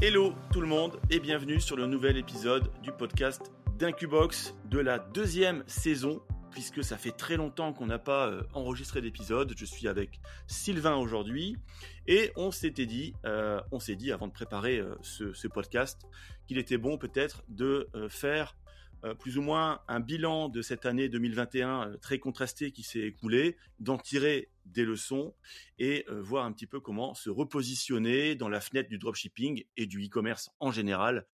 Hello tout le monde et bienvenue sur le nouvel épisode du podcast d'Incubox de la deuxième saison puisque ça fait très longtemps qu'on n'a pas euh, enregistré d'épisode. Je suis avec Sylvain aujourd'hui et on s'était dit, euh, on s'est dit avant de préparer euh, ce, podcast qu'il était bon peut-être de faire plus ou moins un bilan de cette année 2021 très contrastée qui s'est écoulée, d'en tirer des leçons et voir un petit peu comment se repositionner dans la fenêtre du dropshipping et du e-commerce en général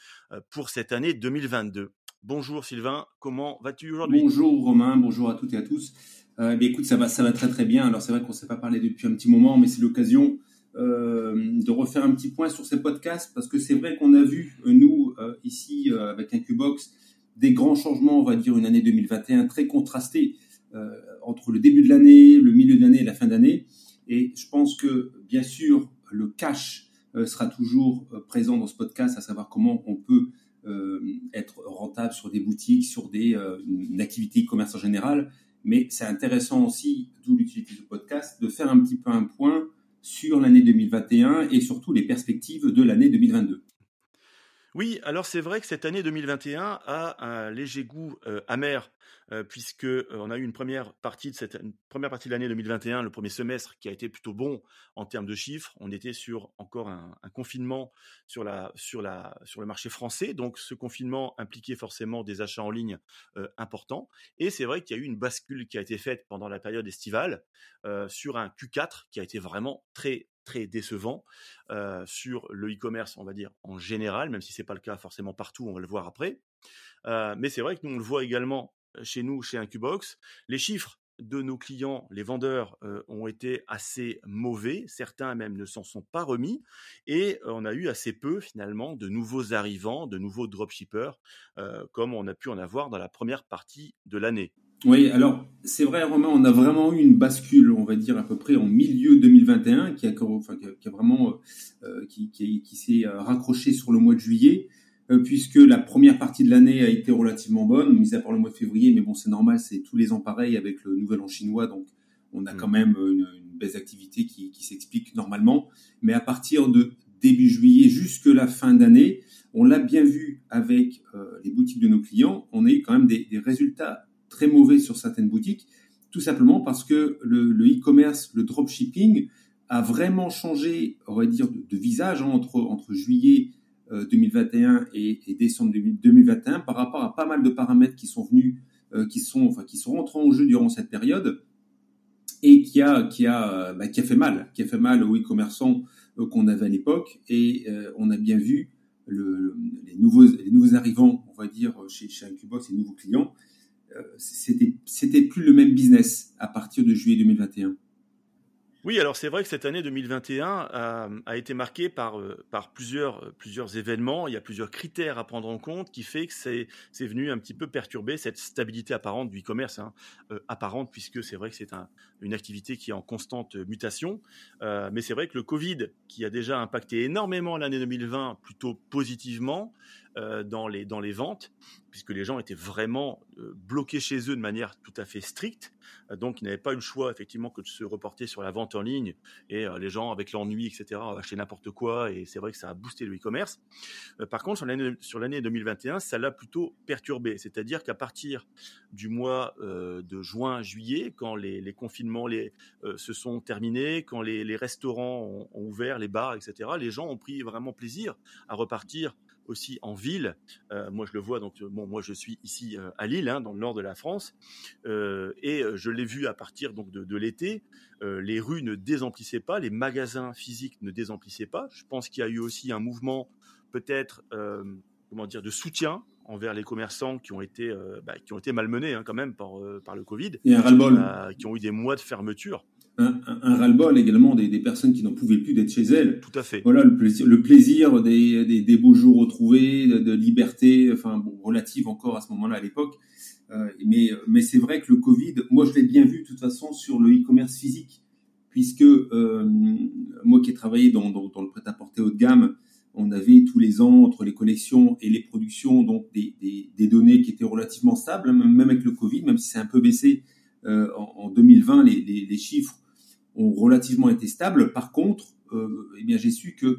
pour cette année 2022. Bonjour Sylvain, comment vas-tu aujourd'hui? Bonjour Romain, bonjour à toutes et à tous. Euh, eh écoute, ça va, ça va très très bien. Alors c'est vrai qu'on ne s'est pas parlé depuis un petit moment, mais c'est l'occasion euh, de refaire un petit point sur ces podcasts parce que c'est vrai qu'on a vu euh, nous euh, ici avec Incubox des grands changements, on va dire une année 2021 très contrastée entre le début de l'année, le milieu de l'année et la fin d'année. Et je pense que bien sûr le cash sera toujours présent dans ce podcast, à savoir comment on peut euh, être rentable sur des boutiques, sur des, euh, une activité commerce en général. Mais c'est intéressant aussi, d'où l'utilité du podcast, de faire un petit peu un point sur l'année 2021 et surtout les perspectives de l'année 2022. Oui, alors c'est vrai que cette année 2021 a un léger goût euh, amer euh, puisque euh, on a eu une première partie de cette première partie de l'année 2021, le premier semestre qui a été plutôt bon en termes de chiffres. On était sur encore un, confinement sur sur le marché français, donc ce confinement impliquait forcément des achats en ligne euh, importants. Et c'est vrai qu'il y a eu une bascule qui a été faite pendant la période estivale sur un Q4 qui a été vraiment très très décevant sur le e-commerce, on va dire en général, même si c'est pas le cas forcément partout, on va le voir après. mais c'est vrai que nous on le voit également chez nous, chez Incubox. Les chiffres de nos clients, les vendeurs, ont été assez mauvais. Certains même ne s'en sont pas remis. Et on a eu assez peu, finalement, de nouveaux arrivants, de nouveaux dropshippers, euh, comme on a pu en avoir dans la première partie de l'année. Oui, alors c'est vrai, Romain, on a vraiment eu une bascule, on va dire à peu près en milieu 2021, qui a, enfin, qui a, vraiment, qui, qui, qui s'est raccroché sur le mois de juillet. Euh, puisque la première partie de l'année a été relativement bonne, mis à part le mois de février, mais bon, c'est normal, c'est tous les ans pareil avec le nouvel an chinois, donc on a quand mm. même une, une baisse d'activité qui, qui s'explique normalement. Mais à partir de début juillet jusque la fin d'année, on l'a bien vu avec euh, les boutiques de nos clients, on a eu quand même des, des, résultats très mauvais sur certaines boutiques, tout simplement parce que le e-commerce, le, dropshipping a vraiment changé, on va dire, de, visage hein, entre, entre juillet 2021 euh, et, décembre 2021 par rapport à pas mal de paramètres qui sont venus, euh, qui sont, enfin, qui sont rentrés en jeu durant cette période et qui a, qui a, bah, qui a fait mal, qui a fait mal aux e-commerçants euh, qu'on avait à l'époque et on a bien vu le, les nouveaux, les nouveaux arrivants, on va dire chez, chez Incubox, les nouveaux clients, c'était, c'était plus le même business à partir de juillet 2021. Oui, alors c'est vrai que cette année 2021 a, a été marquée par, euh, plusieurs, euh, événements. Il y a plusieurs critères à prendre en compte qui fait que c'est, venu un petit peu perturber cette stabilité apparente du e-commerce, hein, euh, apparente puisque c'est vrai que c'est un, une activité qui est en constante mutation. Euh, mais c'est vrai que le Covid, qui a déjà impacté énormément l'année 2020, plutôt positivement, euh, dans, les, dans les ventes, puisque les gens étaient vraiment euh, bloqués chez eux de manière tout à fait stricte. Euh, donc, ils n'avaient pas eu le choix, effectivement, que de se reporter sur la vente en ligne. Et les gens, avec l'ennui, etc., achetaient n'importe quoi. Et c'est vrai que ça a boosté le e-commerce. par contre, sur l'année 2021, ça l'a plutôt perturbé. C'est-à-dire qu'à partir du mois de juin, juillet, quand les, les confinements les, se sont terminés, quand les, les restaurants ont ouvert, les bars, etc., les gens ont pris vraiment plaisir à repartir aussi en ville. Euh, moi, je le vois. Donc, bon, moi, je suis ici euh, à Lille, hein, dans le nord de la France, euh, et je l'ai vu à partir donc de, de l'été. les rues ne désemplissaient pas, les magasins physiques ne désemplissaient pas. Je pense qu'il y a eu aussi un mouvement, peut-être, comment dire, de soutien envers les commerçants qui ont été, bah, qui ont été malmenés hein, quand même par, par le Covid, et qui ont eu des mois de fermeture un, un, ras-le-bol également des, des, personnes qui n'en pouvaient plus d'être chez elles. Tout à fait. Voilà le plaisir, le plaisir des, des, des beaux jours retrouvés, de, de liberté, enfin bon, relative encore à ce moment-là à l'époque. Euh, mais mais c'est vrai que le Covid, moi je l'ai bien vu de toute façon sur le e-commerce physique, puisque euh, moi qui ai travaillé dans, dans, dans le prêt-à-porter haut de gamme, on avait tous les ans entre les collections et les productions donc des, des, des données qui étaient relativement stables, même avec le Covid, même si c'est un peu baissé euh, en, en, 2020, les, les, les chiffres ont relativement été stables. Par contre, euh, eh bien, j'ai su que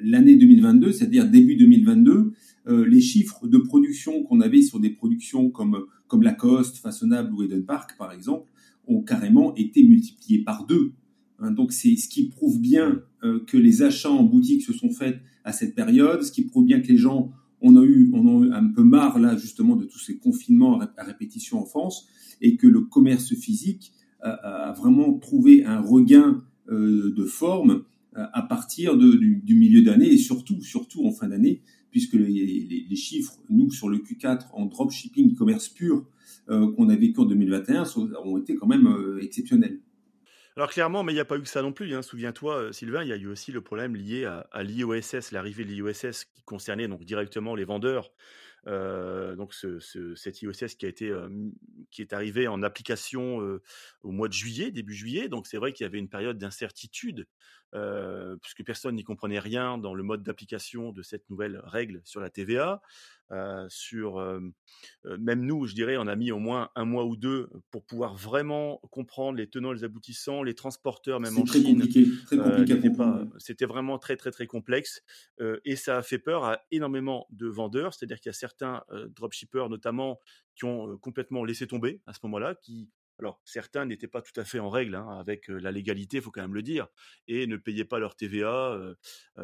l'année 2022, c'est-à-dire début 2022, les chiffres de production qu'on avait sur des productions comme comme Lacoste, Façonnable ou Eden Park par exemple, ont carrément été multipliés par deux. Hein, donc c'est ce qui prouve bien que les achats en boutique se sont faits à cette période, ce qui prouve bien que les gens on a eu, on a eu un peu marre là justement de tous ces confinements à répétition en France et que le commerce physique a, vraiment trouvé un regain euh, de forme euh, à partir du, milieu d'année et surtout, surtout en fin d'année, puisque les, les, chiffres, nous, sur le Q4 en dropshipping, commerce pur, euh, qu'on a vécu en 2021, ont été quand même exceptionnels. Alors clairement, mais il n'y a pas eu que ça non plus. Hein. Souviens-toi, Sylvain, il y a eu aussi le problème lié à, à l'IOSS, l'arrivée de l'IOSS qui concernait donc directement les vendeurs donc ce, ce, cet IOSS qui a été euh, qui est arrivé en application euh, au mois de juillet, début juillet. Donc c'est vrai qu'il y avait une période d'incertitude puisque personne n'y comprenait rien dans le mode d'application de cette nouvelle règle sur la TVA. Euh, sur même nous, je dirais, on a mis au moins un mois ou deux pour pouvoir vraiment comprendre les tenants, les aboutissants, les transporteurs, même en très Chine. Compliqué, très compliqué. C'était vraiment très très très complexe et ça a fait peur à énormément de vendeurs. C'est-à-dire qu'il y a certains dropshippers notamment qui ont complètement laissé tomber à ce moment-là, qui alors, certains n'étaient pas tout à fait en règle hein, avec la légalité, il faut quand même le dire, et ne payaient pas leur TVA.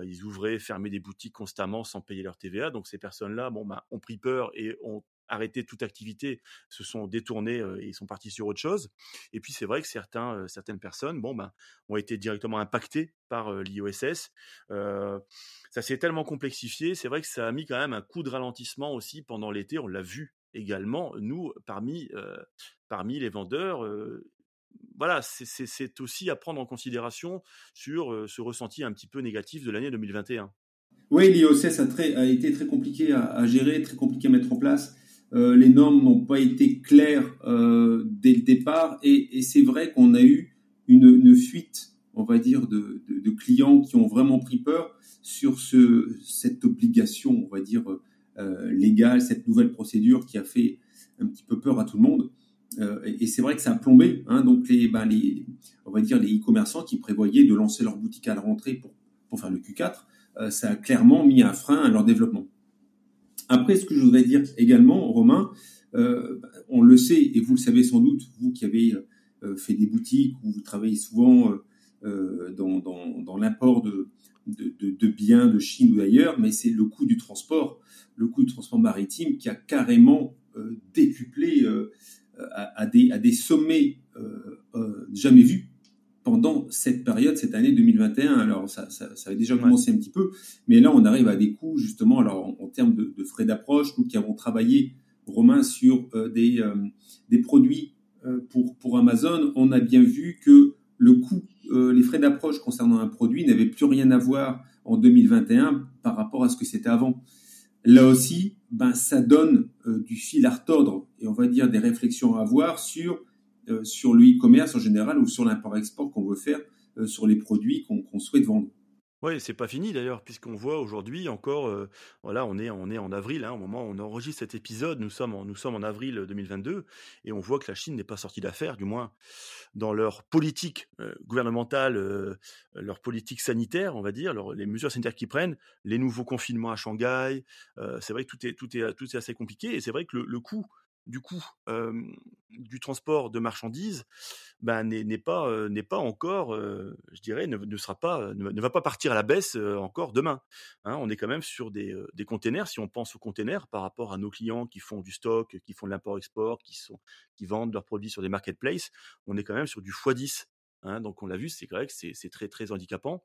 ils ouvraient, fermaient des boutiques constamment sans payer leur TVA. Donc, ces personnes-là, bon, bah, ont pris peur et ont arrêté toute activité, se sont détournés et sont partis sur autre chose. Et puis, c'est vrai que certains, certaines personnes, bon, ben, ont été directement impactées par l'IOSS. ça s'est tellement complexifié, c'est vrai que ça a mis quand même un coup de ralentissement aussi pendant l'été. On l'a vu également, nous, parmi, parmi les vendeurs, voilà, c'est aussi à prendre en considération sur ce ressenti un petit peu négatif de l'année 2021. Oui, l'IOCS a, a, été très compliqué à, gérer, très compliqué à mettre en place. les normes n'ont pas été claires dès le départ et, c'est vrai qu'on a eu une, fuite, on va dire, de, clients qui ont vraiment pris peur sur ce, cette obligation, on va dire, légale, cette nouvelle procédure qui a fait un petit peu peur à tout le monde. Euh, et, c'est vrai que ça a plombé. Hein, donc les, ben les, on va dire les e-commerçants qui prévoyaient de lancer leur boutique à la rentrée pour, pour faire le Q4, euh, ça a clairement mis un frein à leur développement. Après, ce que je voudrais dire également, Romain, euh, on le sait et vous le savez sans doute, vous qui avez fait des boutiques où vous travaillez souvent dans, dans, l'import de, de, de, biens de Chine ou d'ailleurs, mais c'est le coût du transport le coût de transport maritime qui a carrément décuplé euh, à, des, à des sommets euh, jamais vus pendant cette période, cette année 2021. Alors ça, ça, ça avait déjà commencé un petit peu, mais là on arrive à des coûts justement, alors en, termes de, de, frais d'approche, nous qui avons travaillé, Romain, sur des, des produits pour, pour Amazon, on a bien vu que le coût, les frais d'approche concernant un produit n'avaient plus rien à voir en 2021 par rapport à ce que c'était avant là aussi, ben, ça donne euh, du fil à retordre et on va dire des réflexions à avoir sur, euh, sur le e-commerce en général ou sur l'import-export qu'on veut faire euh, sur les produits qu'on souhaite vendre. Oui, c'est pas fini d'ailleurs, puisqu'on voit aujourd'hui encore, euh, voilà, on est, on est en avril, hein, au moment où on enregistre cet épisode, nous sommes en, nous sommes en avril 2022, et on voit que la Chine n'est pas sortie d'affaire, du moins dans leur politique euh, gouvernementale, euh, leur politique sanitaire, on va dire, les mesures sanitaires qu'ils prennent, les nouveaux confinements à Shanghai, c'est vrai que tout est, tout est, tout est assez compliqué, et c'est vrai que le, le coût du coup du transport de marchandises ben, n'est pas pas encore je dirais ne, sera pas ne, va pas partir à la baisse encore demain hein. on est quand même sur des, des containers si on pense aux containers par rapport à nos clients qui font du stock qui font de l'import export qui vendent leurs produits sur des marketplaces on est quand même sur du x10 hein. donc on l'a vu c'est vrai que c'est très très handicapant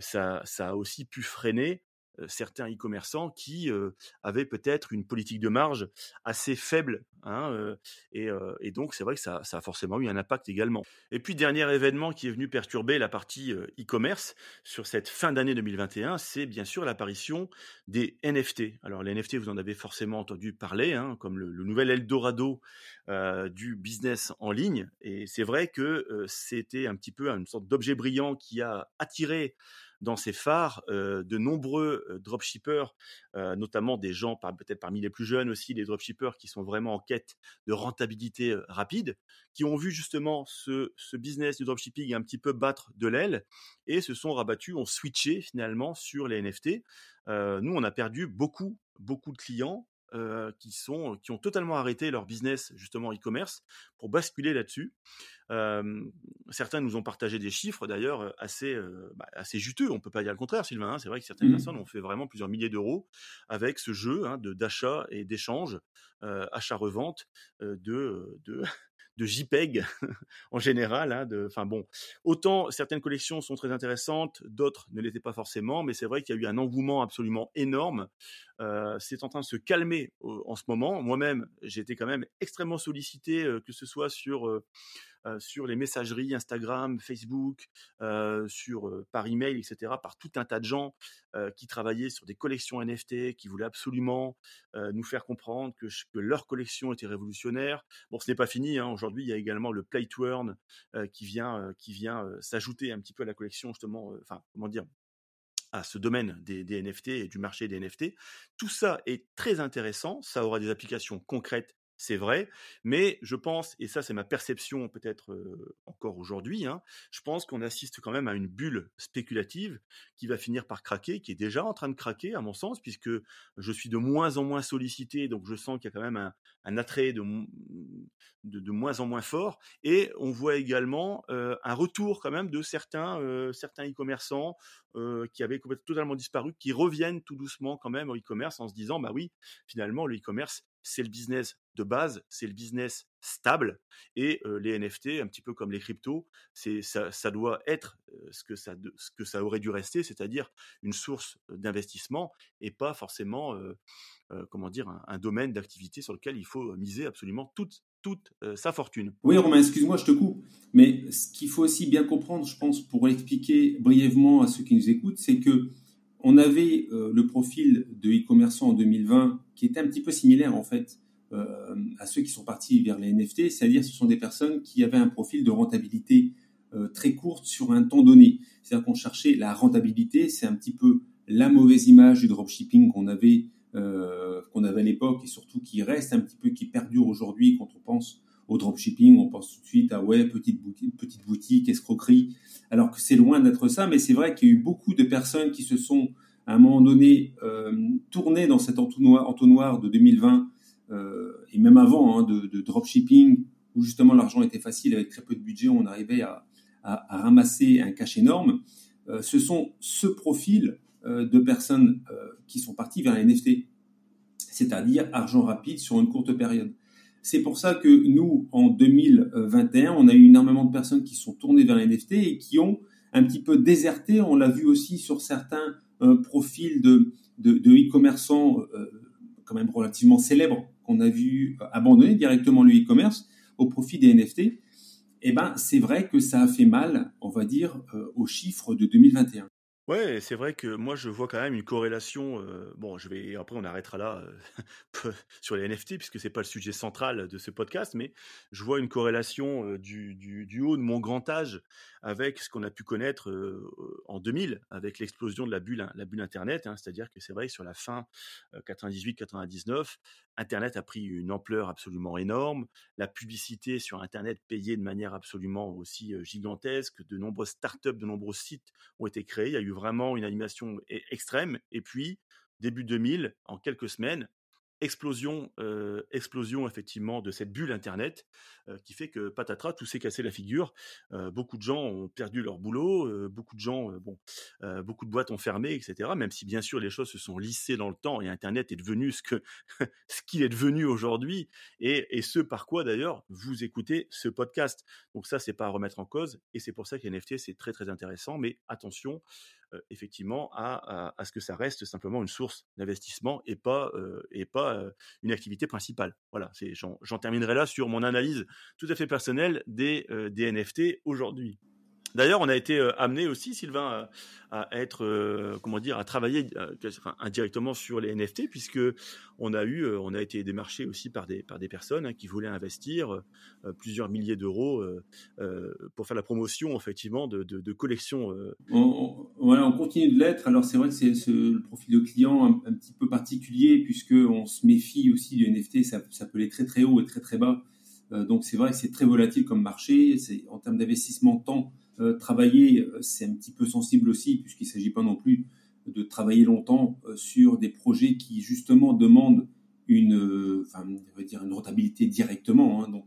ça ça a aussi pu freiner certains e-commerçants qui euh, avaient peut-être une politique de marge assez faible. Hein, euh, et, donc, c'est vrai que ça, a forcément eu un impact également. Et puis, dernier événement qui est venu perturber la partie e-commerce sur cette fin d'année 2021, c'est bien sûr l'apparition des NFT. Alors, les NFT, vous en avez forcément entendu parler, hein, comme le, nouvel Eldorado du business en ligne. Et c'est vrai que c'était un petit peu une sorte d'objet brillant qui a attiré dans ses phares de nombreux dropshippers, notamment des gens peut-être parmi les plus jeunes aussi, des dropshippers qui sont vraiment en quête de rentabilité rapide, qui ont vu justement ce, ce business du dropshipping un petit peu battre de l'aile et se sont rabattus, ont switché finalement sur les NFT. nous, on a perdu beaucoup, beaucoup de clients qui, sont, qui ont totalement arrêté leur business justement e-commerce pour basculer là-dessus. certains nous ont partagé des chiffres d'ailleurs assez, bah, assez juteux, on peut pas dire le contraire Sylvain, hein. c'est vrai que certaines mmh personnes ont fait vraiment plusieurs milliers d'euros avec ce jeu hein, de d'achat et d'échange, achat-revente de, de, de JPEG en général. Hein, enfin bon, autant certaines collections sont très intéressantes, d'autres ne l'étaient pas forcément, mais c'est vrai qu'il y a eu un engouement absolument énorme. Euh, c'est en train de se calmer en ce moment. Moi-même, j'ai été quand même extrêmement sollicité, euh, que ce soit sur euh, sur les messageries Instagram, Facebook, euh, sur euh, par email, etc., par tout un tas de gens qui travaillaient sur des collections NFT, qui voulaient absolument nous faire comprendre que, leur collection était révolutionnaire. Bon, ce n'est pas fini. Hein. Aujourd'hui, il y a également le Play to Earn qui vient, qui vient s'ajouter un petit peu à la collection, justement. Enfin, comment dire à ce domaine des, des, NFT et du marché des NFT. Tout ça est très intéressant, ça aura des applications concrètes c'est vrai, mais je pense, et ça c'est ma perception peut-être encore aujourd'hui, hein, je pense qu'on assiste quand même à une bulle spéculative qui va finir par craquer, qui est déjà en train de craquer à mon sens, puisque je suis de moins en moins sollicité, donc je sens qu'il y a quand même un, attrait de, de, moins en moins fort, et on voit également un retour quand même de certains certains e-commerçants qui avaient totalement disparu, qui reviennent tout doucement quand même au e-commerce en se disant, bah oui, finalement le e-commerce c'est le business de base, c'est le business stable, et les NFT, un petit peu comme les cryptos, ça, ça, doit être ce que ça, ce que ça aurait dû rester, c'est-à-dire une source d'investissement et pas forcément, comment dire, un, domaine d'activité sur lequel il faut miser absolument toute toute sa fortune. Oui, Romain, excuse-moi, je te coupe. Mais ce qu'il faut aussi bien comprendre, je pense, pour expliquer brièvement à ceux qui nous écoutent, c'est que on avait le profil de e-commerçant en 2020 qui était un petit peu similaire en fait euh, à ceux qui sont partis vers les NFT, c'est-à-dire ce sont des personnes qui avaient un profil de rentabilité euh, très courte sur un temps donné. C'est-à-dire qu'on cherchait la rentabilité, c'est un petit peu la mauvaise image du dropshipping qu'on avait euh, qu'on avait à l'époque et surtout qui reste un petit peu qui perdure aujourd'hui quand on pense au dropshipping, on pense tout de suite à ouais petite boutique, escroquerie, alors que c'est loin d'être ça. Mais c'est vrai qu'il y a eu beaucoup de personnes qui se sont à un moment donné euh, tourné dans cet entonnoir, de 2020 euh, et même avant hein, de, dropshipping où justement l'argent était facile avec très peu de budget, on arrivait à, ramasser un cash énorme. Euh, ce sont ce profil de personnes qui sont parties vers les NFT, c'est-à-dire argent rapide sur une courte période. C'est pour ça que nous, en 2021, on a eu énormément de personnes qui sont tournées vers les NFT et qui ont un petit peu déserté. On l'a vu aussi sur certains un profil de, e-commerçants euh, quand même relativement célèbres qu'on a vu abandonner directement le e-commerce au profit des NFT, eh ben, c'est vrai que ça a fait mal, on va dire, euh, aux chiffres de 2021. Ouais, c'est vrai que moi je vois quand même une corrélation. bon, je vais après on arrêtera là sur les NFT puisque c'est pas le sujet central de ce podcast, mais je vois une corrélation du, du, du, haut de mon grand âge avec ce qu'on a pu connaître en 2000 avec l'explosion de la bulle, la bulle Internet. Hein, C'est-à-dire que c'est vrai que sur la fin 98-99, Internet a pris une ampleur absolument énorme. La publicité sur Internet payait de manière absolument aussi gigantesque. De nombreuses startups, de nombreux sites ont été créés. Il y a eu vraiment une animation e-, extrême. Et puis, début 2000, en quelques semaines, explosion, euh, explosion effectivement de cette bulle Internet euh, qui fait que patatras, tout s'est cassé la figure. Euh, beaucoup de gens ont perdu leur boulot, beaucoup de gens, bon, beaucoup de boîtes ont fermé, etc. Même si bien sûr les choses se sont lissées dans le temps et Internet est devenu ce que ce qu'il est devenu aujourd'hui et, et, ce par quoi d'ailleurs vous écoutez ce podcast. Donc ça c'est pas à remettre en cause et c'est pour ça que NFT c'est très très intéressant. Mais attention, effectivement à, ce que ça reste simplement une source d'investissement et pas une activité principale. Voilà, j'en terminerai là sur mon analyse tout à fait personnelle des, des NFT aujourd'hui. D'ailleurs, on a été amené aussi, Sylvain, à être, euh, travailler euh, indirectement sur les NFT, puisque on a eu, euh, on a été démarché aussi par des personnes hein, qui voulaient investir plusieurs milliers d'euros pour faire la promotion effectivement de, collections. On, continue de l'être. Alors c'est vrai que c'est le profil de client un, petit peu particulier puisque on se méfie aussi du NFT, ça, peut aller très très haut et très très bas. donc c'est vrai que c'est très volatile comme marché. C'est en termes d'investissement temps euh, travailler, euh, c'est un petit peu sensible aussi, puisqu'il ne s'agit pas non plus de travailler longtemps euh, sur des projets qui justement demandent une, enfin, on va dire une rentabilité directement. Hein. Donc,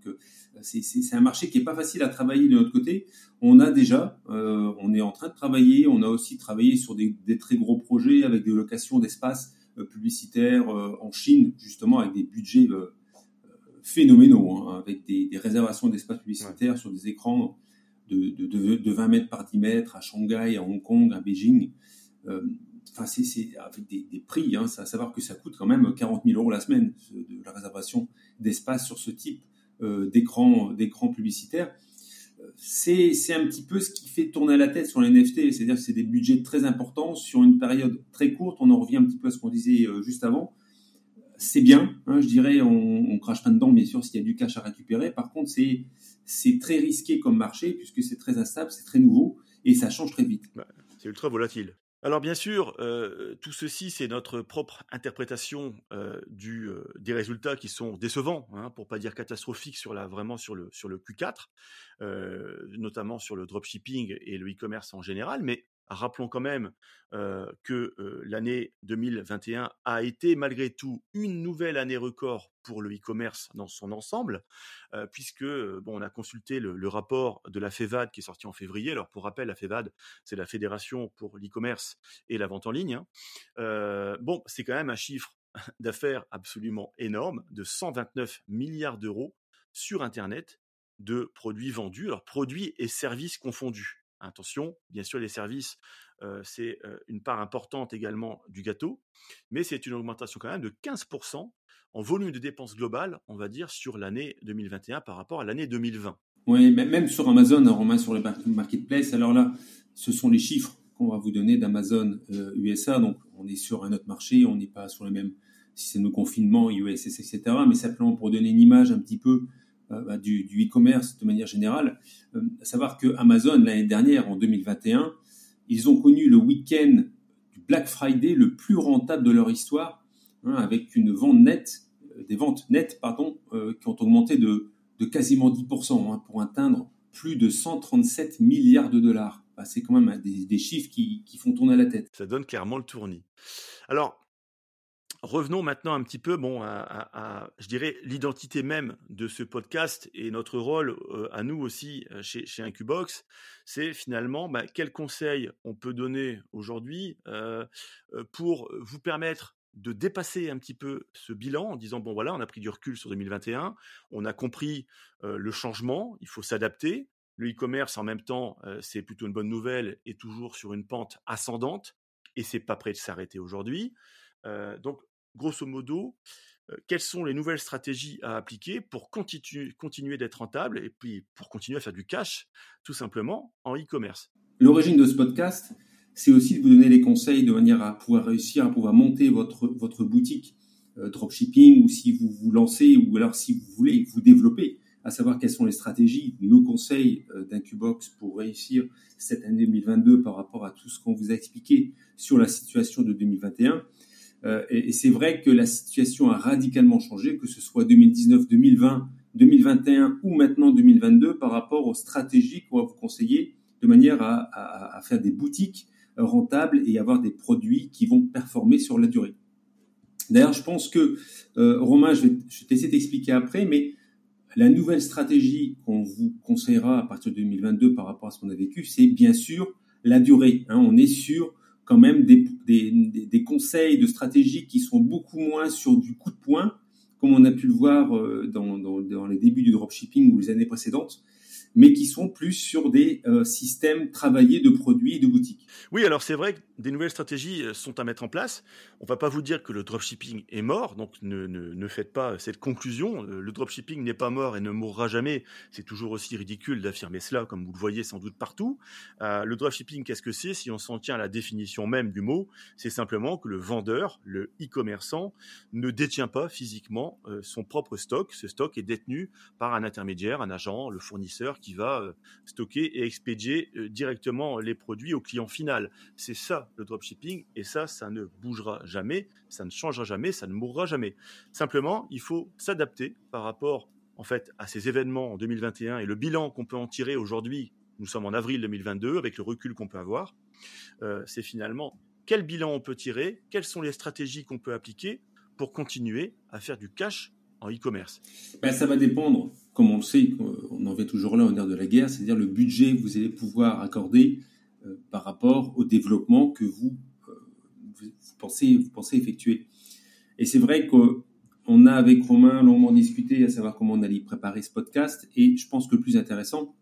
c'est un marché qui est pas facile à travailler de notre côté. On a déjà, on est en train de travailler. On a aussi travaillé sur des, des très gros projets avec des locations d'espaces publicitaires en Chine, justement avec des budgets phénoménaux, hein, avec des, des réservations d'espaces publicitaires sur des écrans de, de, 20 mètres par 10 mètres à Shanghai, à Hong Kong, à Beijing. Euh, enfin, c'est avec des, prix, hein, à savoir que ça coûte quand même 40 000 euros la semaine de la réservation d'espace sur ce type euh, d'écran publicitaire. Euh, c'est un petit peu ce qui fait tourner la tête sur les NFT, c'est-à-dire que c'est des budgets très importants sur une période très courte. On en revient un petit peu à ce qu'on disait juste avant. C'est bien, hein, je dirais, on, crache pas dedans, bien sûr, s'il y a du cash à récupérer. Par contre, c'est c'est très risqué comme marché puisque c'est très instable, c'est très nouveau et ça change très vite. C'est ultra volatile. Alors bien sûr, euh, tout ceci, c'est notre propre interprétation euh, du, euh, des résultats qui sont décevants, hein, pour pas dire catastrophiques sur la, vraiment sur le, sur le Q4, notamment sur le dropshipping et le e-commerce en général. Mais Rappelons quand même que l'année 2021 a été malgré tout une nouvelle année record pour le e-commerce dans son ensemble, puisque on a consulté le, rapport de la FEVAD qui est sorti en février. Alors pour rappel, la FEVAD, c'est la Fédération pour l'e-commerce et la vente en ligne. Hein. bon, c'est quand même un chiffre d'affaires absolument énorme de 129 milliards d'euros sur Internet de produits vendus, produits et services confondus. Attention, bien sûr, les services, c'est une part importante également du gâteau, mais c'est une augmentation quand même de 15% en volume de dépenses globales, on va dire, sur l'année 2021 par rapport à l'année 2020. Oui, même sur Amazon, on remet sur les marketplaces. Alors là, ce sont les chiffres qu'on va vous donner d'Amazon USA. Donc, on est sur un autre marché, on n'est pas sur les mêmes systèmes de confinement, USS, etc. Mais simplement pour donner une image un petit peu bah, du, e-commerce de manière générale. Euh, à savoir que Amazon, l'année dernière, en 2021, ils ont connu le week-end du Black Friday le plus rentable de leur histoire, hein, avec une vente nette, euh, des ventes nettes, pardon, qui ont augmenté de, de quasiment 10% hein, pour atteindre plus de 137 milliards de dollars. Bah, c'est quand même des, des chiffres qui, qui, font tourner la tête. Ça donne clairement le tournis. Alors, Revenons maintenant un petit peu, bon, à, je dirais, l'identité même de ce podcast et notre rôle euh, à nous aussi euh, chez, chez Incubox, c'est finalement bah, quels conseils on peut donner aujourd'hui euh, pour vous permettre de dépasser un petit peu ce bilan en disant bon voilà on a pris du recul sur 2021 on a compris le changement il faut s'adapter. Le e-commerce en même temps c'est plutôt une bonne nouvelle et toujours sur une pente ascendante et c'est pas prêt de s'arrêter aujourd'hui. Donc grosso modo, quelles sont les nouvelles stratégies à appliquer pour continuer d'être rentable et puis pour continuer à faire du cash, tout simplement, en e-commerce? L'origine de ce podcast, c'est aussi de vous donner des conseils de manière à pouvoir réussir à pouvoir monter votre, votre boutique dropshipping ou si vous vous lancez ou alors si vous voulez vous développer, à savoir quelles sont les stratégies, nos conseils d'Incubox pour réussir cette année 2022 par rapport à tout ce qu'on vous a expliqué sur la situation de 2021. Euh, et, c'est vrai que la situation a radicalement changé, que ce soit 2019, 2020, 2021 ou maintenant 2022 par rapport aux stratégies qu'on va vous conseiller de manière à, faire des boutiques rentables et avoir des produits qui vont performer sur la durée. D'ailleurs, je pense que, euh, Romain, je vais, je vais t'essayer d'expliquer après, mais la nouvelle stratégie qu'on vous conseillera à partir de 2022 par rapport à ce qu'on a vécu, c'est bien sûr la durée. Hein. on est sur quand même des, des, conseils de stratégie qui sont beaucoup moins sur du coup de poing, comme on a pu le voir euh, dans les débuts du dropshipping ou les années précédentes. Mais qui sont plus sur des euh, systèmes travaillés de produits et de boutiques. Oui, alors c'est vrai que des nouvelles stratégies euh, sont à mettre en place. On va pas vous dire que le dropshipping est mort, donc ne, ne, ne faites pas cette conclusion. Euh, le dropshipping n'est pas mort et ne mourra jamais. C'est toujours aussi ridicule d'affirmer cela, comme vous le voyez sans doute partout. Le dropshipping, qu'est-ce que c'est? Si on s'en tient à la définition même du mot, c'est simplement que le vendeur, le e-commerçant, ne détient pas physiquement son propre stock. Ce stock est détenu par un intermédiaire, un agent, le fournisseur qui va euh, stocker et expédier euh, directement les produits au client final. C'est ça le dropshipping et ça, ça ne bougera jamais, ça ne changera jamais, ça ne mourra jamais. Simplement, il faut s'adapter par rapport en fait à ces événements en 2021 et le bilan qu'on peut en tirer aujourd'hui. Nous sommes en avril 2022 avec le recul qu'on peut avoir. Euh, c'est finalement quel bilan on peut tirer, quelles sont les stratégies qu'on peut appliquer pour continuer à faire du cash en e-commerce ben, Ça va dépendre, comme on le sait, on en vient toujours là en air de la guerre, c'est-à-dire le budget que vous allez pouvoir accorder euh, par rapport au développement que vous, euh, vous pensez effectuer. Et c'est vrai qu'on a avec Romain longuement discuté à savoir comment on allait préparer ce podcast, et je pense que le plus intéressant,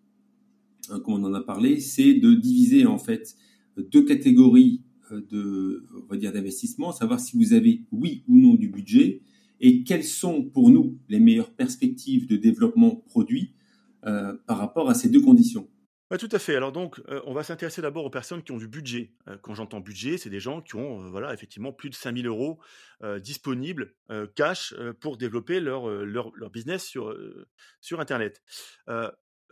hein, comme on en a parlé, c'est de diviser en fait deux catégories euh, de, on va dire, d'investissement, savoir si vous avez oui ou non du budget et quelles sont pour nous les meilleures perspectives de développement produit euh, par rapport à ces deux conditions? Tout à fait. Alors donc, euh, on va s'intéresser d'abord aux personnes qui ont du budget. Euh, quand j'entends budget, c'est des gens qui ont, voilà, effectivement, plus de 5000 euros disponibles cash pour développer leur, leur, leur business sur, sur Internet.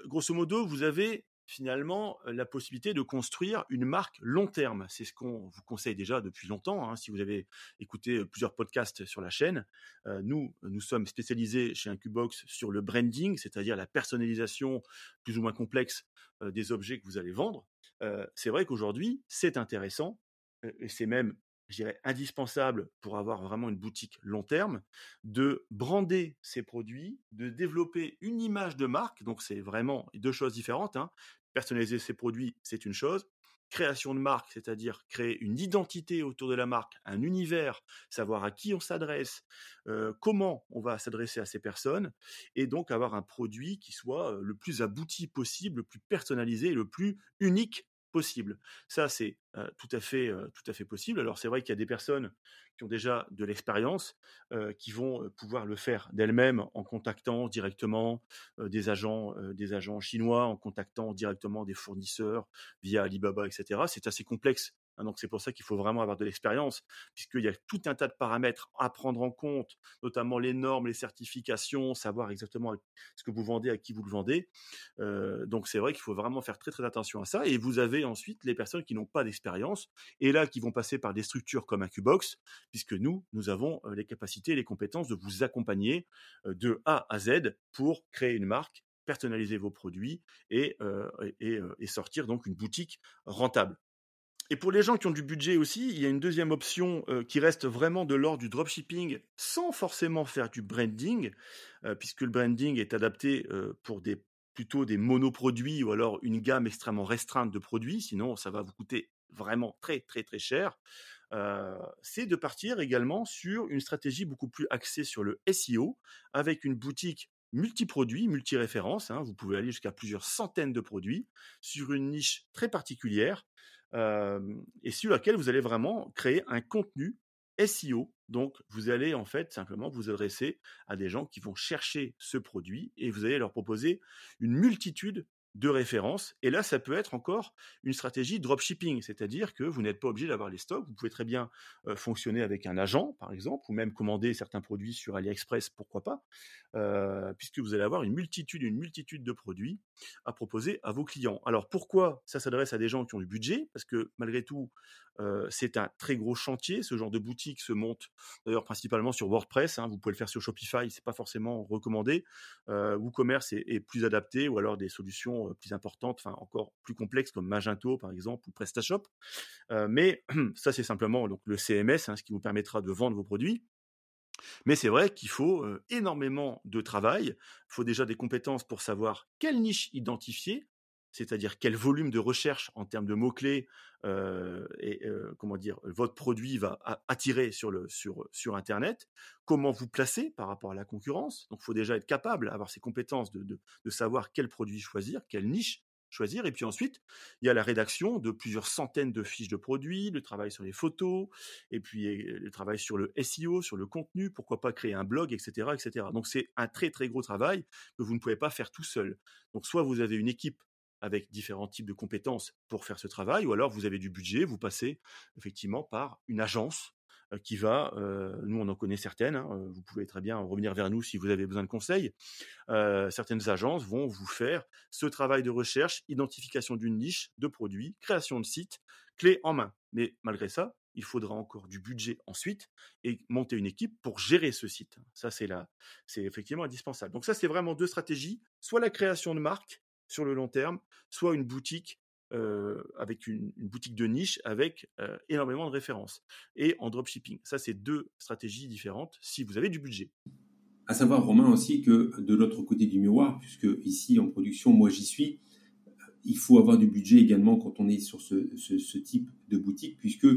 Grosso modo, vous avez finalement euh, la possibilité de construire une marque long terme. C'est ce qu'on vous conseille déjà depuis longtemps. Hein, si vous avez écouté euh, plusieurs podcasts sur la chaîne, euh, nous, nous sommes spécialisés chez Incubox sur le branding, c'est-à-dire la personnalisation plus ou moins complexe des objets que vous allez vendre. C'est vrai qu'aujourd'hui, c'est intéressant et c'est même je dirais, indispensable pour avoir vraiment une boutique long terme, de brander ses produits, de développer une image de marque. Donc, c'est vraiment deux choses différentes. Hein. Personnaliser ses produits, c'est une chose. Création de marque, c'est-à-dire créer une identité autour de la marque, un univers, savoir à qui on s'adresse, euh, comment on va s'adresser à ces personnes, et donc avoir un produit qui soit euh, le plus abouti possible, le plus personnalisé le plus unique Ça, c'est tout à fait, tout à fait possible. Alors, c'est vrai qu'il y a des personnes qui ont déjà de l'expérience, qui vont pouvoir le faire d'elles-mêmes en contactant directement des agents, des agents chinois, en contactant directement des fournisseurs via Alibaba, etc. C'est assez complexe donc c'est pour ça qu'il faut vraiment avoir de l'expérience, puisqu'il y a tout un tas de paramètres à prendre en compte, notamment les normes, les certifications, savoir exactement ce que vous vendez, à qui vous le vendez. Euh, donc c'est vrai qu'il faut vraiment faire très très attention à ça. Et vous avez ensuite les personnes qui n'ont pas d'expérience, et là qui vont passer par des structures comme Incubox, puisque nous, nous avons euh, les capacités et les compétences de vous accompagner euh, de A à Z pour créer une marque personnaliser vos produits et, et, et sortir donc une boutique rentable. Et pour les gens qui ont du budget aussi, il y a une deuxième option euh, qui reste vraiment de l'ordre du dropshipping sans forcément faire du branding, euh, puisque le branding est adapté euh, pour plutôt des monoproduits ou alors une gamme extrêmement restreinte de produits, sinon ça va vous coûter vraiment très très très cher. c'est de partir également sur une stratégie beaucoup plus axée sur le SEO avec une boutique multi-produits, multi-références. Hein, vous pouvez aller jusqu'à plusieurs centaines de produits sur une niche très particulière et sur laquelle vous allez vraiment créer un contenu SEO. Donc, vous allez en fait simplement vous adresser à des gens qui vont chercher ce produit et vous allez leur proposer une multitude de référence. Et là, ça peut être encore une stratégie dropshipping, c'est-à-dire que vous n'êtes pas obligé d'avoir les stocks. Vous pouvez très bien fonctionner avec un agent, par exemple, ou même commander certains produits sur AliExpress, pourquoi pas, puisque vous allez avoir une multitude, une multitude de produits à proposer à vos clients. Alors pourquoi ça s'adresse à des gens qui ont du budget? Parce que malgré tout, c'est un très gros chantier. Ce genre de boutique se monte d'ailleurs principalement sur WordPress. Hein. Vous pouvez le faire sur Shopify, c'est pas forcément recommandé. WooCommerce est, est, plus adapté, ou alors des solutions plus importantes, enfin encore plus complexes comme Magento par exemple ou PrestaShop. Euh, mais ça c'est simplement donc le CMS, hein, ce qui vous permettra de vendre vos produits. Mais c'est vrai qu'il faut euh, énormément de travail. Il faut déjà des compétences pour savoir quelle niche identifier. C'est-à-dire quel volume de recherche en termes de mots-clés euh, et euh, comment dire votre produit va attirer sur, le, sur, sur Internet, comment vous placez par rapport à la concurrence? Donc il faut déjà être capable, avoir ces compétences de, de, de savoir quel produit choisir, quelle niche choisir. Et puis ensuite, il y a la rédaction de plusieurs centaines de fiches de produits, le travail sur les photos, et puis le travail sur le SEO, sur le contenu, pourquoi pas créer un blog, etc. etc. Donc c'est un très très gros travail que vous ne pouvez pas faire tout seul. Donc soit vous avez une équipe avec différents types de compétences pour faire ce travail, ou alors vous avez du budget, vous passez effectivement par une agence euh, qui va, euh, nous on en connaît certaines, hein, euh, vous pouvez très bien revenir vers nous si vous avez besoin de conseils, certaines agences vont vous faire ce travail de recherche, identification d'une niche, de produits, création de site, clé en main. Mais malgré ça, il faudra encore du budget ensuite et monter une équipe pour gérer ce site. Ça, c'est là, c'est effectivement indispensable. Donc ça, c'est vraiment deux stratégies, soit la création de marque sur le long terme, soit une boutique avec une, boutique de niche avec énormément de références et en dropshipping. Ça, c'est deux stratégies différentes si vous avez du budget. À savoir, Romain, aussi que de l'autre côté du miroir, puisque ici en production, moi j'y suis, il faut avoir du budget également quand on est sur ce, type de boutique, puisque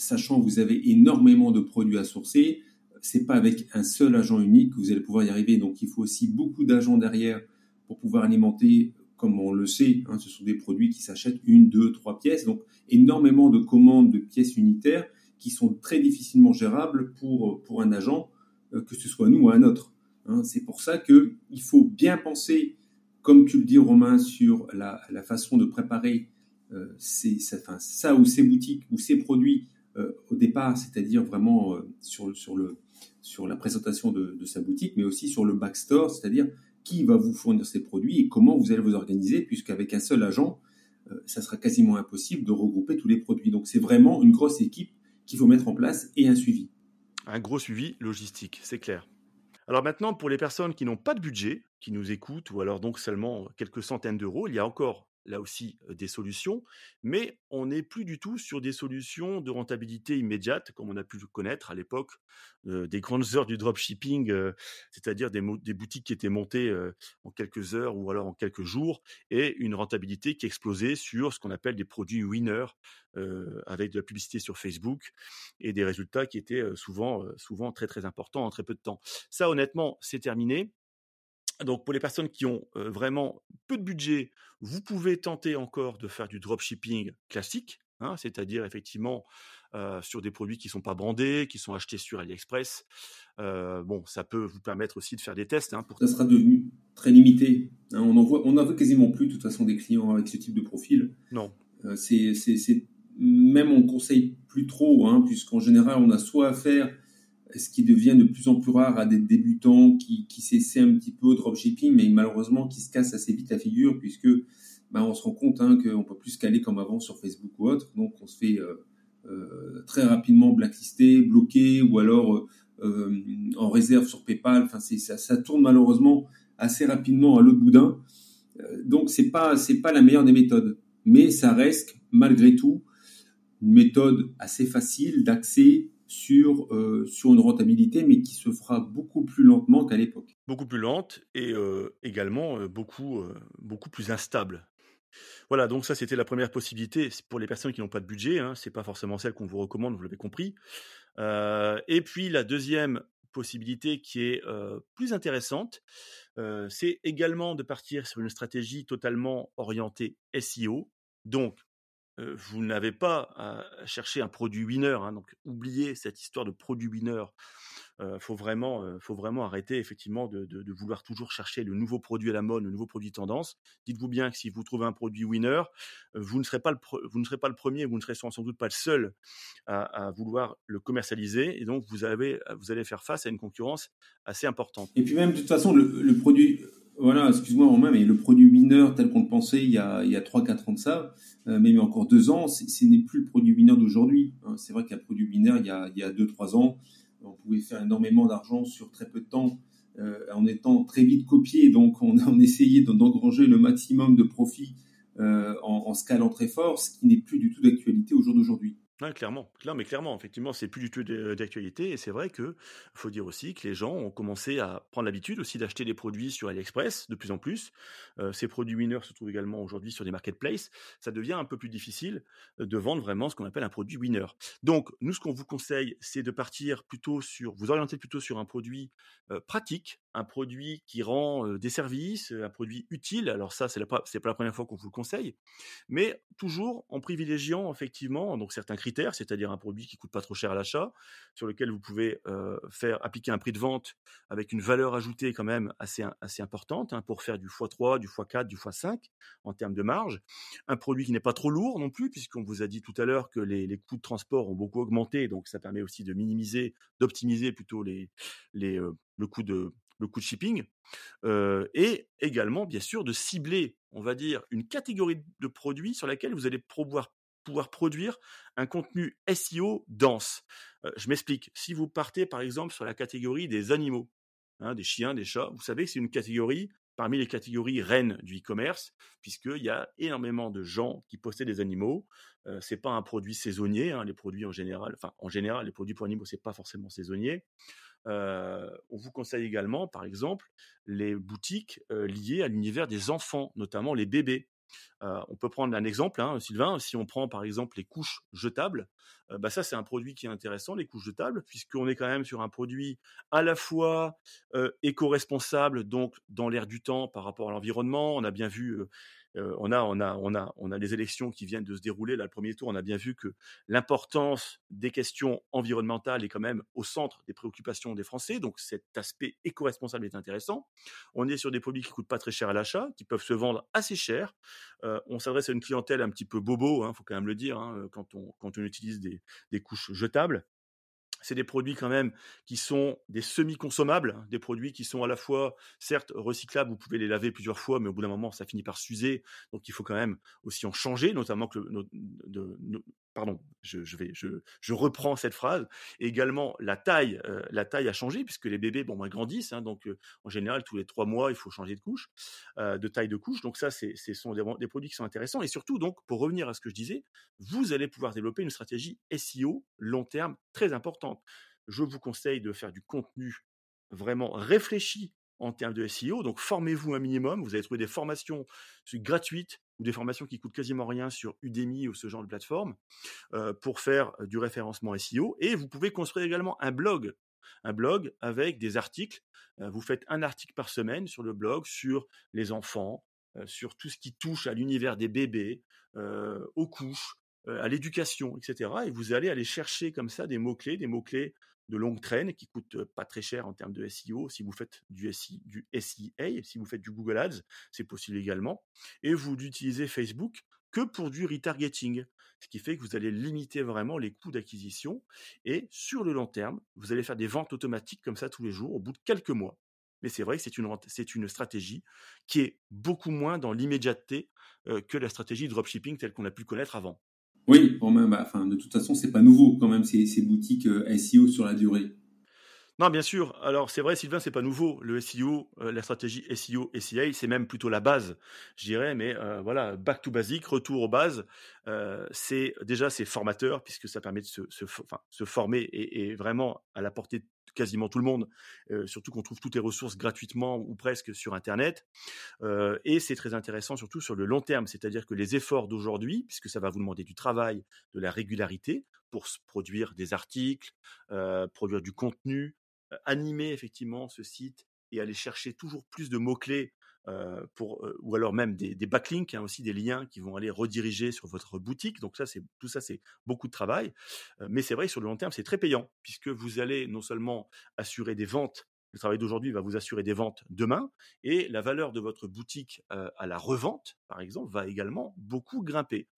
sachant que vous avez énormément de produits à sourcer, c'est pas avec un seul agent unique que vous allez pouvoir y arriver. Donc il faut aussi beaucoup d'agents derrière pour pouvoir alimenter comme on le sait, hein, ce sont des produits qui s'achètent une, deux, trois pièces, donc énormément de commandes de pièces unitaires qui sont très difficilement gérables pour, pour un agent, euh, que ce soit nous ou un autre. Hein. C'est pour ça qu'il faut bien penser, comme tu le dis Romain, sur la, façon de préparer euh, ça ou ces boutiques ou ces produits euh, au départ, c'est-à-dire vraiment sur, sur, le, sur la présentation de, sa boutique, mais aussi sur le backstore, c'est-à-dire qui va vous fournir ces produits et comment vous allez vous organiser, puisqu'avec un seul agent, euh, ça sera quasiment impossible de regrouper tous les produits. Donc c'est vraiment une grosse équipe qu'il faut mettre en place et un suivi. Un gros suivi logistique, c'est clair. Alors maintenant, pour les personnes qui n'ont pas de budget, qui nous écoutent, ou alors donc seulement quelques centaines d'euros, il y a encore là aussi des solutions, mais on n'est plus du tout sur des solutions de rentabilité immédiate, comme on a pu le connaître à l'époque des grandes heures du dropshipping, c'est-à-dire des, boutiques qui étaient montées en quelques heures ou alors en quelques jours, et une rentabilité qui explosait sur ce qu'on appelle des produits winners, avec de la publicité sur Facebook, et des résultats qui étaient souvent, souvent très très importants en très peu de temps. Ça, honnêtement, c'est terminé. Donc pour les personnes qui ont vraiment peu de budget, vous pouvez tenter encore de faire du dropshipping classique, hein, c'est-à-dire effectivement sur des produits qui ne sont pas brandés, qui sont achetés sur AliExpress. bon, ça peut vous permettre aussi de faire des tests. Hein, pour... Ça sera devenu très limité. Hein. on en voit, on voit quasiment plus de toute façon des clients avec ce type de profil. Non. c'est, même on conseille plus trop, puisqu'en général on a soit à faire ce qui devient de plus en plus rare à des débutants qui, qui s'essaient un petit peu dropshipping, mais malheureusement qui se cassent assez vite la figure, puisque bah, on se rend compte hein, qu'on peut plus se caler comme avant sur Facebook ou autre, donc on se fait euh, euh, très rapidement blacklister, bloquer, ou alors euh, en réserve sur PayPal. Enfin, ça, ça tourne malheureusement assez rapidement à l'autre boudin. donc c'est pas c'est pas la meilleure des méthodes, mais ça reste malgré tout une méthode assez facile d'accès sur, euh, sur une rentabilité, mais qui se fera beaucoup plus lentement qu'à l'époque. Beaucoup plus lente et euh, également euh, beaucoup, beaucoup plus instable. Voilà, donc ça c'était la première possibilité pour les personnes qui n'ont pas de budget. Hein, c'est pas forcément celle qu'on vous recommande, vous l'avez compris. et puis la deuxième possibilité qui est plus intéressante, c'est également de partir sur une stratégie totalement orientée SEO. Donc vous n'avez pas à chercher un produit winner. Hein, donc, oubliez cette histoire de produit winner. Il faut vraiment, faut vraiment arrêter effectivement de, vouloir toujours chercher le nouveau produit à la mode, le nouveau produit tendance. Dites-vous bien que si vous trouvez un produit winner, vous ne serez pas le, vous ne serez pas le premier, vous ne serez sans doute pas le seul à, vouloir le commercialiser. Et donc, vous, avez, vous allez faire face à une concurrence assez importante. Et puis même, de toute façon, le produit, voilà, excuse-moi Romain, mais le produit winner tel qu'on le pensait il y a, il y a 3-4 ans de ça, euh, même encore 2 ans, ce n'est plus le produit winner d'aujourd'hui. Hein. C'est vrai qu'un produit winner, il y a, il y a 2-3 ans, on pouvait faire énormément d'argent sur très peu de temps euh, en étant très vite copié. Donc on, on essayait d'engranger le maximum de profit euh, en scalant très fort, ce qui n'est plus du tout d'actualité au jour d'aujourd'hui. Clairement, clairement, mais clairement, effectivement, c'est plus du tout d'actualité. Et c'est vrai que faut dire aussi que les gens ont commencé à prendre l'habitude aussi d'acheter des produits sur AliExpress de plus en plus. Euh, ces produits winners se trouvent également aujourd'hui sur des marketplaces. Ça devient un peu plus difficile euh, de vendre vraiment ce qu'on appelle un produit winner. Donc, nous, ce qu'on vous conseille, c'est de partir plutôt sur, vous orienter plutôt sur un produit euh, pratique, un produit qui rend des services, un produit utile. Alors ça, c'est pas la première fois qu'on vous le conseille, mais toujours en privilégiant effectivement donc certains critères c'est-à-dire un produit qui coûte pas trop cher à l'achat, sur lequel vous pouvez euh, faire appliquer un prix de vente avec une valeur ajoutée quand même assez assez importante hein, pour faire du x3, du x4, du x5 en termes de marge. Un produit qui n'est pas trop lourd non plus, puisqu'on vous a dit tout à l'heure que les, coûts de transport ont beaucoup augmenté, donc ça permet aussi de minimiser, d'optimiser plutôt les, les euh, le coût de shipping, euh, et également, bien sûr, de cibler, on va dire, une catégorie de produits sur laquelle vous allez pouvoir pouvoir produire un contenu SEO dense. Euh, je m'explique. Si vous partez par exemple sur la catégorie des animaux, hein, des chiens, des chats, vous savez que c'est une catégorie parmi les catégories reines du e-commerce, puisqu'il y a énormément de gens qui possèdent des animaux. Euh, c'est pas un produit saisonnier, hein, les produits en général, en général, les produits pour animaux, c'est pas forcément saisonnier. Euh, on vous conseille également, par exemple, les boutiques liées à l'univers des enfants, notamment les bébés. Euh, on peut prendre un exemple, hein, Sylvain, si on prend par exemple les couches jetables, euh, bah ça c'est un produit qui est intéressant, les couches jetables, puisqu'on est quand même sur un produit à la fois euh, éco-responsable, donc dans l'air du temps par rapport à l'environnement. On a bien vu on a, on a, on a, on a les élections qui viennent de se dérouler. Là, le premier tour, on a bien vu que l'importance des questions environnementales est quand même au centre des préoccupations des Français. Donc, cet aspect éco-responsable est intéressant. On est sur des produits qui coûtent pas très cher à l'achat, qui peuvent se vendre assez cher. On s'adresse à une clientèle un petit peu bobo, hein, faut quand même le dire, hein, quand on quand on utilise des, des couches jetables c'est des produits quand même qui sont des semi-consommables, des produits qui sont à la fois certes recyclables, vous pouvez les laver plusieurs fois, mais au bout d'un moment ça finit par s'user, donc il faut quand même aussi en changer, notamment que le, pardon, je, je, reprends cette phrase. également, la taille, euh, la taille a changé puisque les bébés, bon, ben, grandissent, hein, donc euh, en général tous les trois mois, il faut changer de couche, euh, de taille de couche. Donc ça, ce sont des, des, produits qui sont intéressants. Et surtout, donc, pour revenir à ce que je disais, vous allez pouvoir développer une stratégie SEO long terme très importante. Je vous conseille de faire du contenu vraiment réfléchi en termes de SEO. Donc, formez-vous un minimum. Vous allez trouver des formations gratuites ou des formations qui coûtent quasiment rien sur Udemy ou ce genre de plateforme euh, pour faire euh, du référencement SEO. Et vous pouvez construire également un blog, un blog avec des articles. Euh, vous faites un article par semaine sur le blog sur les enfants, sur tout ce qui touche à l'univers des bébés, aux couches, à l'éducation, etc. Et vous allez aller chercher comme ça des mots-clés, des mots-clés de longue traîne qui coûtent pas très cher en termes de SEO. Si vous faites du, SI, du SEA, si vous faites du Google Ads, c'est possible également. Et vous n'utilisez Facebook que pour du retargeting, ce qui fait que vous allez limiter vraiment les coûts d'acquisition. Et sur le long terme, vous allez faire des ventes automatiques comme ça tous les jours au bout de quelques mois. Mais c'est vrai que c'est une, c'est une stratégie qui est beaucoup moins dans l'immédiateté que la stratégie dropshipping telle qu'on a pu connaître avant. Oui, bah, de toute façon, c'est pas nouveau quand même ces, ces boutiques euh, SEO sur la durée. Non, bien sûr. Alors c'est vrai, Sylvain, c'est pas nouveau. Le SEO, euh, la stratégie SEO, SEA, c'est même plutôt la base, je dirais. Mais euh, voilà, back to basic, retour aux bases. c'est déjà c'est formateur puisque ça permet de se, se, former et, et, vraiment à la portée quasiment tout le monde, surtout qu'on trouve toutes les ressources gratuitement ou presque sur Internet. Et c'est très intéressant surtout sur le long terme, c'est-à-dire que les efforts d'aujourd'hui, puisque ça va vous demander du travail, de la régularité pour produire des articles, produire du contenu, animer effectivement ce site et aller chercher toujours plus de mots-clés euh, pour, euh, ou alors même des, backlinks, hein, aussi des liens qui vont aller rediriger sur votre boutique. Donc ça, c'est tout ça, c'est beaucoup de travail. Euh, mais c'est vrai, sur le long terme, c'est très payant puisque vous allez non seulement assurer des ventes. Le travail d'aujourd'hui va vous assurer des ventes demain et la valeur de votre boutique à la revente, par exemple, va également beaucoup grimper.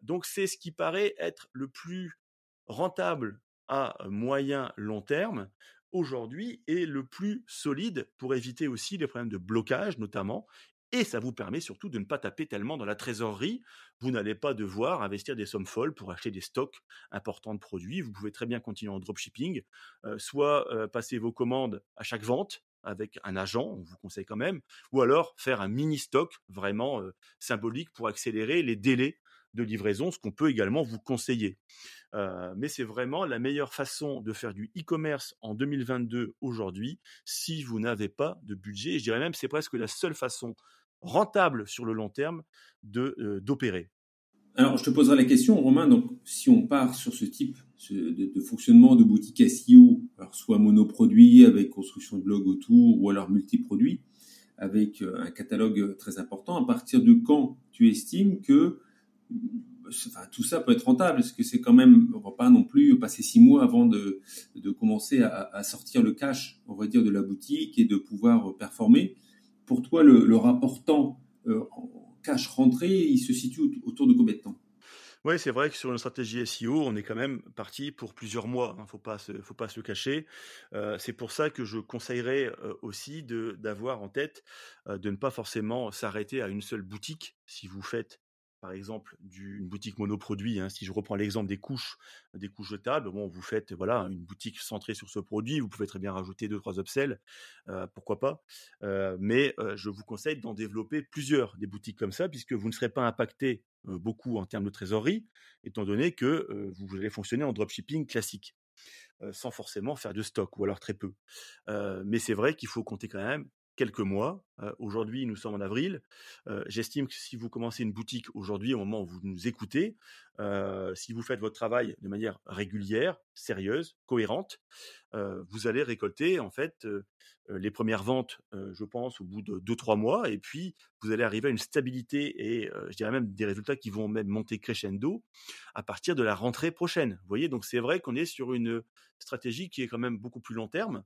donc c'est ce qui paraît être le plus rentable à moyen long terme aujourd'hui est le plus solide pour éviter aussi les problèmes de blocage notamment. Et ça vous permet surtout de ne pas taper tellement dans la trésorerie. Vous n'allez pas devoir investir des sommes folles pour acheter des stocks importants de produits. Vous pouvez très bien continuer en dropshipping, soit passer vos commandes à chaque vente avec un agent, on vous conseille quand même, ou alors faire un mini stock vraiment symbolique pour accélérer les délais de livraison, ce qu'on peut également vous conseiller. Euh, mais c'est vraiment la meilleure façon de faire du e-commerce en 2022 aujourd'hui si vous n'avez pas de budget. Je dirais même c'est presque la seule façon rentable sur le long terme de euh, d'opérer. Alors, je te poserai la question, Romain. Donc, si on part sur ce type de, fonctionnement de boutique SEO, alors soit monoproduit avec construction de blog autour, ou alors multiproduit avec euh, un catalogue très important, à partir de quand tu estimes que tout ça peut être rentable Parce que c'est quand même, on va pas non plus passer six mois avant de, de commencer à, sortir le cash, on va dire, de la boutique et de pouvoir performer. Pour toi, le, le rapport temps euh, cash rentré, il se situe autour de combien de temps? Oui, c'est vrai que sur une stratégie SEO, on est quand même parti pour plusieurs mois. Il hein, ne faut pas se, faut pas se le cacher. Euh, c'est pour ça que je conseillerais euh, aussi d'avoir en tête de ne pas forcément s'arrêter à une seule boutique si vous faites par exemple d'une boutique monoproduit, hein, si je reprends l'exemple des couches, des couches jetables, bon, vous faites voilà une boutique centrée sur ce produit, vous pouvez très bien rajouter deux trois upsells, euh, pourquoi pas. Euh, mais euh, je vous conseille d'en développer plusieurs des boutiques comme ça, puisque vous ne serez pas impacté beaucoup en termes de trésorerie, étant donné que vous allez fonctionner en dropshipping classique, sans forcément faire de stock ou alors très peu. mais c'est vrai qu'il faut compter quand même quelques mois. Aujourd'hui, nous sommes en avril. J'estime que si vous commencez une boutique aujourd'hui, au moment où vous nous écoutez, si vous faites votre travail de manière régulière, sérieuse, cohérente, vous allez récolter en fait les premières ventes, je pense, au bout de 2-3 mois, et puis vous allez arriver à une stabilité et je dirais même des résultats qui vont même monter crescendo à partir de la rentrée prochaine. Vous voyez, donc c'est vrai qu'on est sur une stratégie qui est quand même beaucoup plus long terme,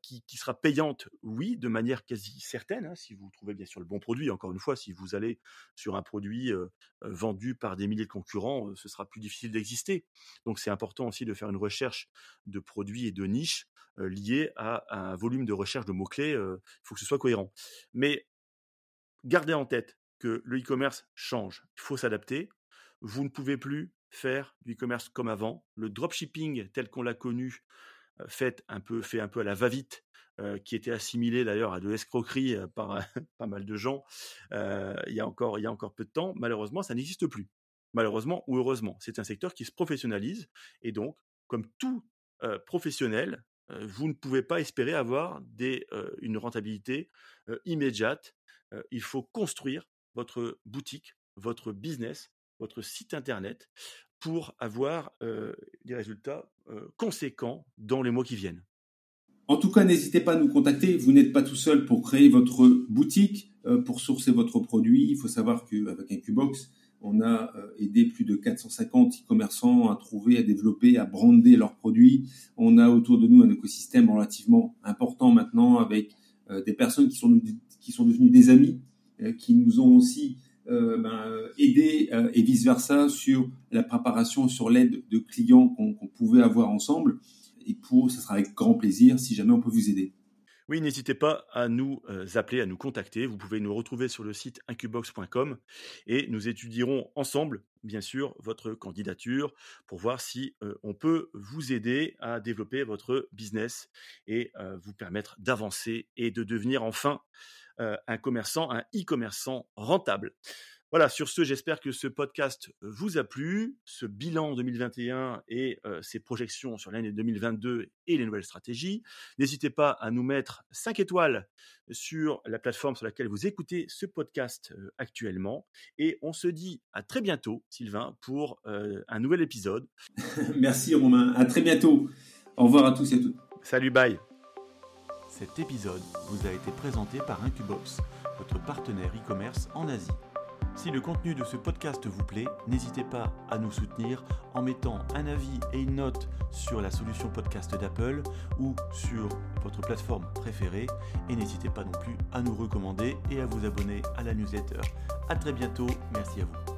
qui, qui, sera payante, oui, de manière quasi certaine, hein, si vous trouvez bien sûr le bon produit. Encore une fois, si vous allez sur un produit vendu par des milliers de concurrents, ce sera plus difficile d'exister. Donc c'est important aussi de faire une recherche de produits et de niches liés à, un volume de recherche de mots-clés. Il faut que ce soit cohérent. Mais gardez en tête que le e-commerce change. Il faut s'adapter. Vous ne pouvez plus faire du e-commerce comme avant. Le dropshipping tel qu'on l'a connu fait un peu fait un peu à la va-vite qui était assimilé d'ailleurs à de l'escroquerie par pas mal de gens il y a encore il y a encore peu de temps. Malheureusement ça n'existe plus. Malheureusement ou heureusement c'est un secteur qui se professionnalise et donc comme tout professionnel vous ne pouvez pas espérer avoir des, une rentabilité immédiate. Il faut construire votre boutique votre business votre site internet pour avoir des résultats conséquents dans les mois qui viennent. En tout cas, n'hésitez pas à nous contacter. Vous n'êtes pas tout seul pour créer votre boutique, pour sourcer votre produit. Il faut savoir qu'avec un Qbox, on a aidé plus de 450 e-commerçants à trouver, à développer, à brander leurs produits. On a autour de nous un écosystème relativement important maintenant avec des personnes qui sont, qui sont devenues des amis, qui nous ont aussi euh, ben, aider euh, et vice versa sur la préparation, sur l'aide de clients qu'on pouvait avoir ensemble. Et pour, ce sera avec grand plaisir si jamais on peut vous aider. Oui, n'hésitez pas à nous euh, appeler, à nous contacter. Vous pouvez nous retrouver sur le site incubox.com et nous étudierons ensemble, bien sûr, votre candidature pour voir si on peut vous aider à développer votre business et vous permettre d'avancer et de devenir enfin un commerçant, un e-commerçant rentable. Voilà, sur ce, j'espère que ce podcast vous a plu, ce bilan 2021 et euh, ses projections sur l'année 2022 et les nouvelles stratégies. N'hésitez pas à nous mettre 5 étoiles sur la plateforme sur laquelle vous écoutez ce podcast euh, actuellement. Et on se dit à très bientôt, Sylvain, pour un nouvel épisode. Merci Romain, à très bientôt. Au revoir à tous et à toutes. Salut, bye. Cet épisode vous a été présenté par Incubox, votre partenaire e-commerce en Asie. Si le contenu de ce podcast vous plaît, n'hésitez pas à nous soutenir en mettant un avis et une note sur la solution podcast d'Apple ou sur votre plateforme préférée. Et n'hésitez pas non plus à nous recommander et à vous abonner à la newsletter. A très bientôt, merci à vous.